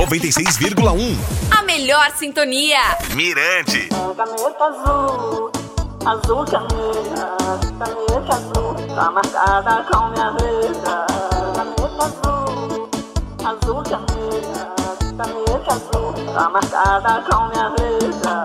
96,1. A melhor sintonia. Mirante. Caneta azul, azul caneta, caneta azul, tá marcada com minha letra. Caneta azul, azul caneta, caneta azul, tá marcada com minha letra.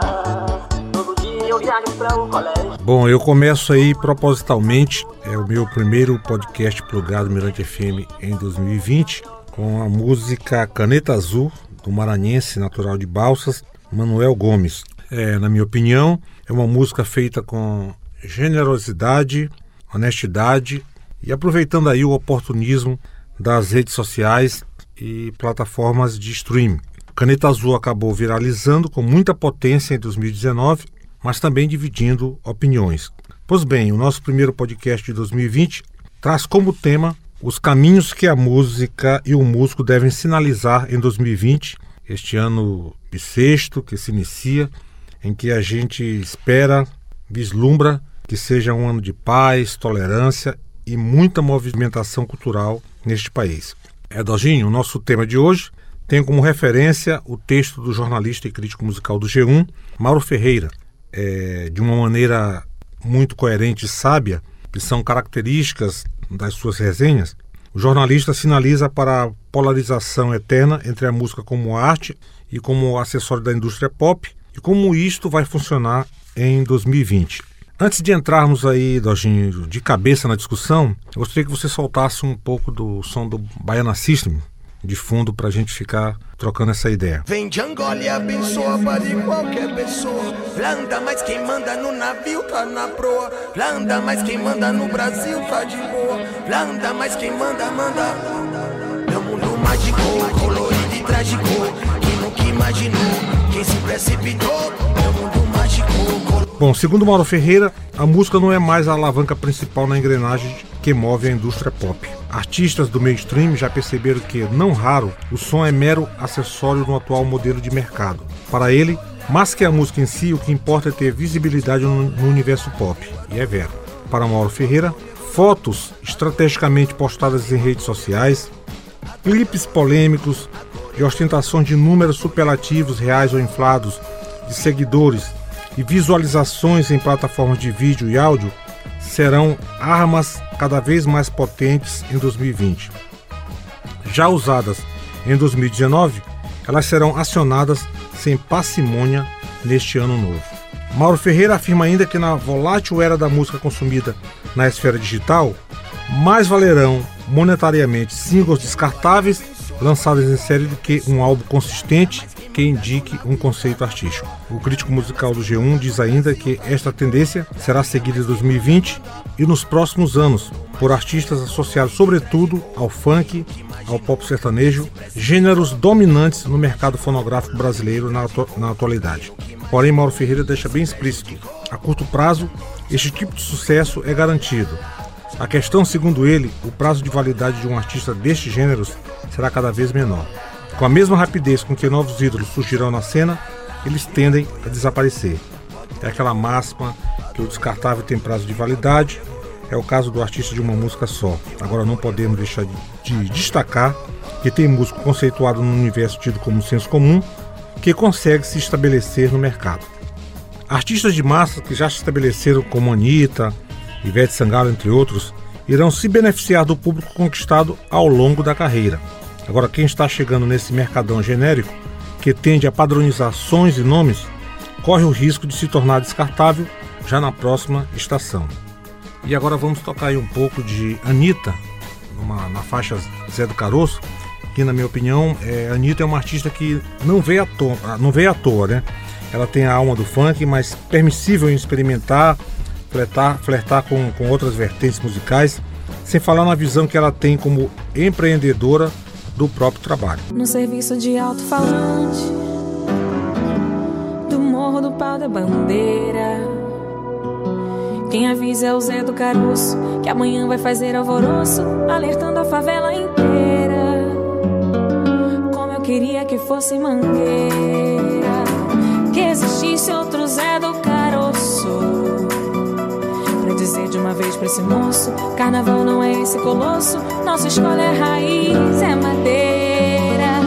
Todo dia eu viajo pra o colégio. Bom, eu começo aí propositalmente, é o meu primeiro podcast plugado Mirante FM em 2020, com a música Caneta Azul, do maranhense natural de Balsas, Manuel Gomes. É, na minha opinião, é uma música feita com generosidade, honestidade e aproveitando aí o oportunismo das redes sociais e plataformas de streaming. Caneta Azul acabou viralizando com muita potência em 2019, mas também dividindo opiniões. Pois bem, o nosso primeiro podcast de 2020 traz como tema os caminhos que a música e o músico devem sinalizar em 2020, este ano bissexto que se inicia, em que a gente espera, vislumbra que seja um ano de paz, tolerância e muita movimentação cultural neste país. Edorginho, o nosso tema de hoje tem como referência o texto do jornalista e crítico musical do G1, Mauro Ferreira, é, de uma maneira muito coerente e sábia, que são características das suas resenhas, o jornalista sinaliza para a polarização eterna entre a música como arte e como acessório da indústria pop e como isto vai funcionar em 2020. Antes de entrarmos aí, Dojinho, de cabeça na discussão, eu gostaria que você soltasse um pouco do som do Baiana System de fundo para a gente ficar trocando essa ideia. Vem de Angola e abençoa para qualquer pessoa. Blanda, mas quem manda no navio tá na proa. Blanda, mas quem manda no Brasil tá de boa. Blanda, mas quem manda, manda. Meu mundo mágico, colorido e trágico. Quem nunca imaginou, quem se precipitou. Meu mundo mágico, colorido. Bom, segundo Mauro Ferreira, a música não é mais a alavanca principal na engrenagem que move a indústria pop. Artistas do mainstream já perceberam que, não raro, o som é mero acessório no atual modelo de mercado. Para ele, mais que a música em si, o que importa é ter visibilidade no, universo pop. E é vero. Para Mauro Ferreira, fotos estrategicamente postadas em redes sociais, clipes polêmicos e ostentação de números superlativos reais ou inflados de seguidores e visualizações em plataformas de vídeo e áudio serão armas cada vez mais potentes em 2020. Já usadas em 2019, elas serão acionadas sem parcimônia neste ano novo. Mauro Ferreira afirma ainda que na volátil era da música consumida na esfera digital, mais valerão monetariamente singles descartáveis lançados em série do que um álbum consistente que indique um conceito artístico. O crítico musical do G1 diz ainda que esta tendência será seguida em 2020 e nos próximos anos por artistas associados sobretudo ao funk, ao pop sertanejo, gêneros dominantes no mercado fonográfico brasileiro na, atu na atualidade. Porém, Mauro Ferreira deixa bem explícito: a curto prazo, este tipo de sucesso é garantido. A questão, segundo ele, o prazo de validade de um artista destes gêneros será cada vez menor. Com a mesma rapidez com que novos ídolos surgirão na cena, eles tendem a desaparecer. É aquela máxima que o descartável tem prazo de validade, é o caso do artista de uma música só. Agora não podemos deixar de, de destacar que tem músico conceituado no universo tido como senso comum que consegue se estabelecer no mercado. Artistas de massa que já se estabeleceram como Anitta, Ivete Sangalo, entre outros, irão se beneficiar do público conquistado ao longo da carreira. Agora, quem está chegando nesse mercadão genérico, que tende a padronizar sons e nomes, corre o risco de se tornar descartável já na próxima estação. E agora vamos tocar aí um pouco de Anitta, numa, na faixa Zé do Caroço, que na minha opinião, é, Anitta é uma artista que não veio à toa, não veio à toa, né? Ela tem a alma do funk, mas permissível em experimentar, flertar, flertar com, com outras vertentes musicais, sem falar na visão que ela tem como empreendedora do próprio trabalho. No serviço de alto-falante do Morro do Pau da Bandeira. Quem avisa é o Zé do Caroço, que amanhã vai fazer alvoroço, alertando a favela inteira. Como eu queria que fosse mangueira, esse moço: Carnaval não é esse colosso, nossa é raiz, é madeira.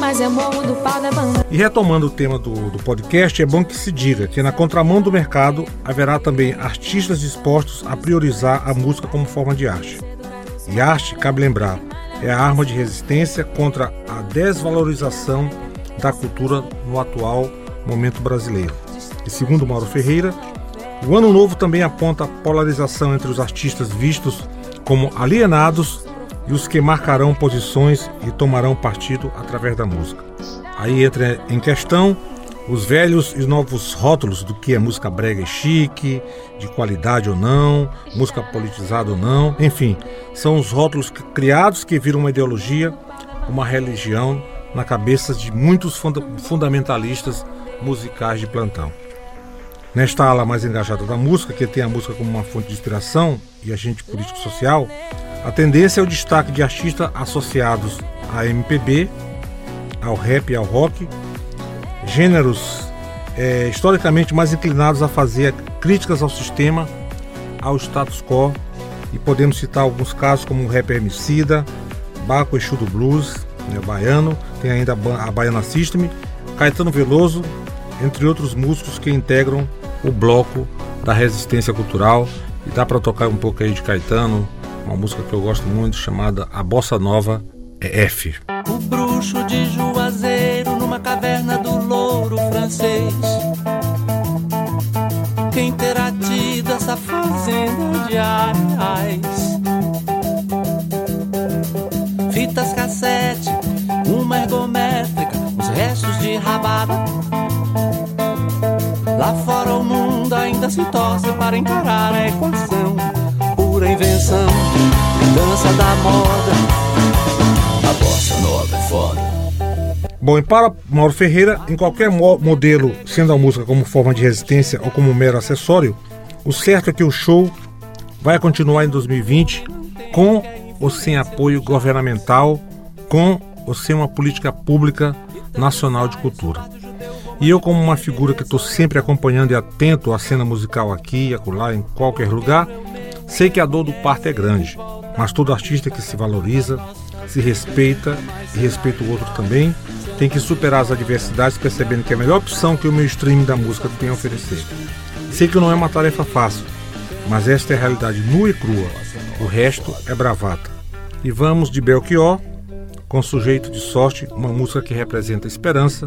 Mas é morro do pau da. E retomando o tema do, do podcast, é bom que se diga que na contramão do mercado haverá também artistas dispostos a priorizar a música como forma de arte. E arte, cabe lembrar, é a arma de resistência contra a desvalorização da cultura no atual momento brasileiro. E segundo Mauro Ferreira, o ano novo também aponta a polarização entre os artistas vistos como alienados e os que marcarão posições e tomarão partido através da música. Aí entra em questão os velhos e novos rótulos do que é música brega e chique, de qualidade ou não, música politizada ou não, enfim, são os rótulos criados que viram uma ideologia, uma religião na cabeça de muitos fundamentalistas musicais de plantão. Nesta ala mais engajada da música, que tem a música como uma fonte de inspiração e agente político-social, a tendência é o destaque de artistas associados à MPB, ao rap e ao rock, gêneros é, historicamente mais inclinados a fazer críticas ao sistema, ao status quo, e podemos citar alguns casos como o rapper Emicida, Baco Exu do Blues, né, baiano, tem ainda a Baiana System, Caetano Veloso, entre outros músicos que integram o bloco da resistência cultural. E dá para tocar um pouco aí de Caetano, uma música que eu gosto muito chamada A Bossa Nova é F. O bruxo de Juazeiro numa caverna do louro francês. Quem terá tido essa fazenda de arais? Torce para encarar a equação. Pura invenção, dança da moda. A bossa nova é foda. Bom, e para Mauro Ferreira, em qualquer mo modelo, sendo a música como forma de resistência ou como mero acessório, o certo é que o show vai continuar em 2020 com ou sem apoio governamental, com ou sem uma política pública nacional de cultura. E eu, como uma figura que estou sempre acompanhando e atento à cena musical aqui e acolá, em qualquer lugar, sei que a dor do parto é grande, mas todo artista que se valoriza, se respeita e respeita o outro também, tem que superar as adversidades percebendo que é a melhor opção que o meu streaming da música tem a oferecer. Sei que não é uma tarefa fácil, mas esta é a realidade nua e crua. O resto é bravata. E vamos de Belchior, com Sujeito de Sorte, uma música que representa esperança,